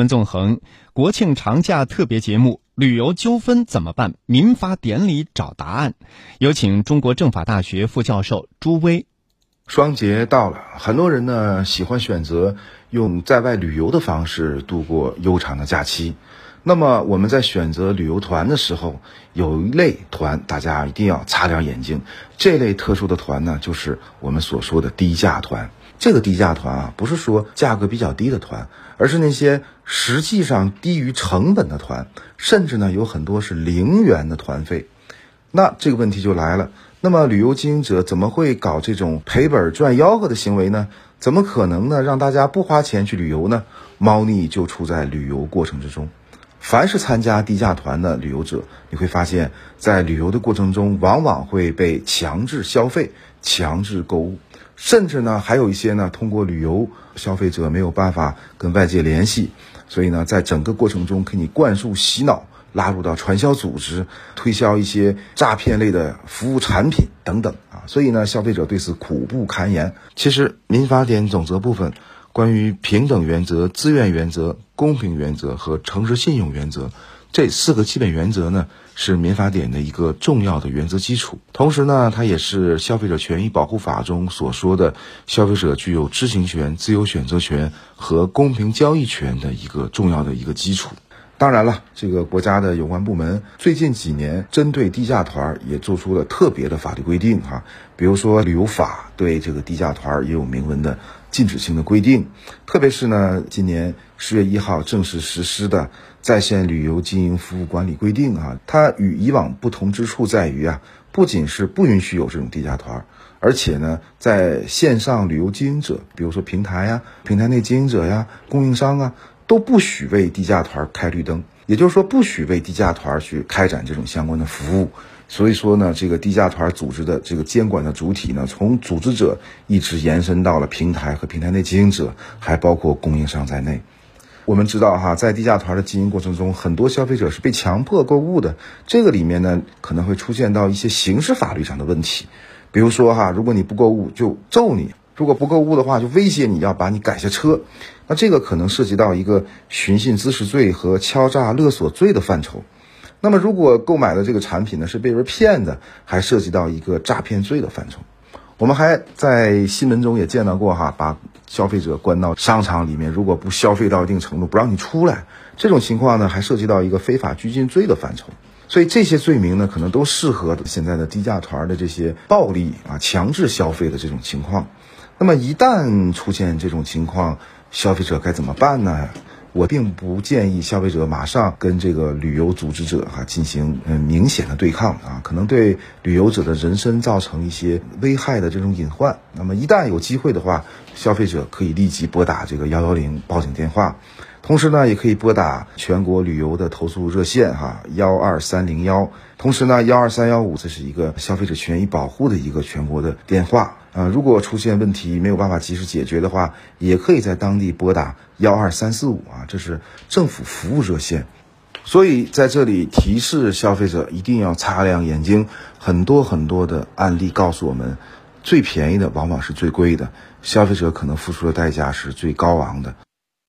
文纵横，国庆长假特别节目：旅游纠纷怎么办？民法典里找答案。有请中国政法大学副教授朱威。双节到了，很多人呢喜欢选择用在外旅游的方式度过悠长的假期。那么我们在选择旅游团的时候，有一类团大家一定要擦亮眼睛。这类特殊的团呢，就是我们所说的低价团。这个低价团啊，不是说价格比较低的团，而是那些实际上低于成本的团，甚至呢有很多是零元的团费。那这个问题就来了，那么旅游经营者怎么会搞这种赔本赚吆喝的行为呢？怎么可能呢？让大家不花钱去旅游呢？猫腻就出在旅游过程之中。凡是参加低价团的旅游者，你会发现在旅游的过程中，往往会被强制消费、强制购物。甚至呢，还有一些呢，通过旅游消费者没有办法跟外界联系，所以呢，在整个过程中给你灌输洗脑，拉入到传销组织，推销一些诈骗类的服务产品等等啊，所以呢，消费者对此苦不堪言。其实，民法典总则部分关于平等原则、自愿原则、公平原则和诚实信用原则。这四个基本原则呢，是民法典的一个重要的原则基础。同时呢，它也是消费者权益保护法中所说的消费者具有知情权、自由选择权和公平交易权的一个重要的一个基础。当然了，这个国家的有关部门最近几年针对低价团也做出了特别的法律规定哈，比如说旅游法对这个低价团也有明文的禁止性的规定，特别是呢，今年十月一号正式实施的在线旅游经营服务管理规定啊，它与以往不同之处在于啊，不仅是不允许有这种低价团，而且呢，在线上旅游经营者，比如说平台呀、平台内经营者呀、供应商啊。都不许为低价团开绿灯，也就是说，不许为低价团去开展这种相关的服务。所以说呢，这个低价团组织的这个监管的主体呢，从组织者一直延伸到了平台和平台内经营者，还包括供应商在内。我们知道哈，在低价团的经营过程中，很多消费者是被强迫购物的，这个里面呢，可能会出现到一些刑事法律上的问题。比如说哈，如果你不购物就揍你。如果不购物的话，就威胁你要把你赶下车，那这个可能涉及到一个寻衅滋事罪和敲诈勒索罪的范畴。那么，如果购买的这个产品呢是被人骗的，还涉及到一个诈骗罪的范畴。我们还在新闻中也见到过哈，把消费者关到商场里面，如果不消费到一定程度，不让你出来，这种情况呢还涉及到一个非法拘禁罪的范畴。所以这些罪名呢，可能都适合现在的低价团的这些暴力啊、强制消费的这种情况。那么一旦出现这种情况，消费者该怎么办呢？我并不建议消费者马上跟这个旅游组织者哈进行嗯明显的对抗啊，可能对旅游者的人身造成一些危害的这种隐患。那么一旦有机会的话，消费者可以立即拨打这个幺幺零报警电话，同时呢，也可以拨打全国旅游的投诉热线哈幺二三零幺，同时呢幺二三幺五这是一个消费者权益保护的一个全国的电话。啊，如果出现问题没有办法及时解决的话，也可以在当地拨打幺二三四五啊，这是政府服务热线。所以在这里提示消费者一定要擦亮眼睛，很多很多的案例告诉我们，最便宜的往往是最贵的，消费者可能付出的代价是最高昂的。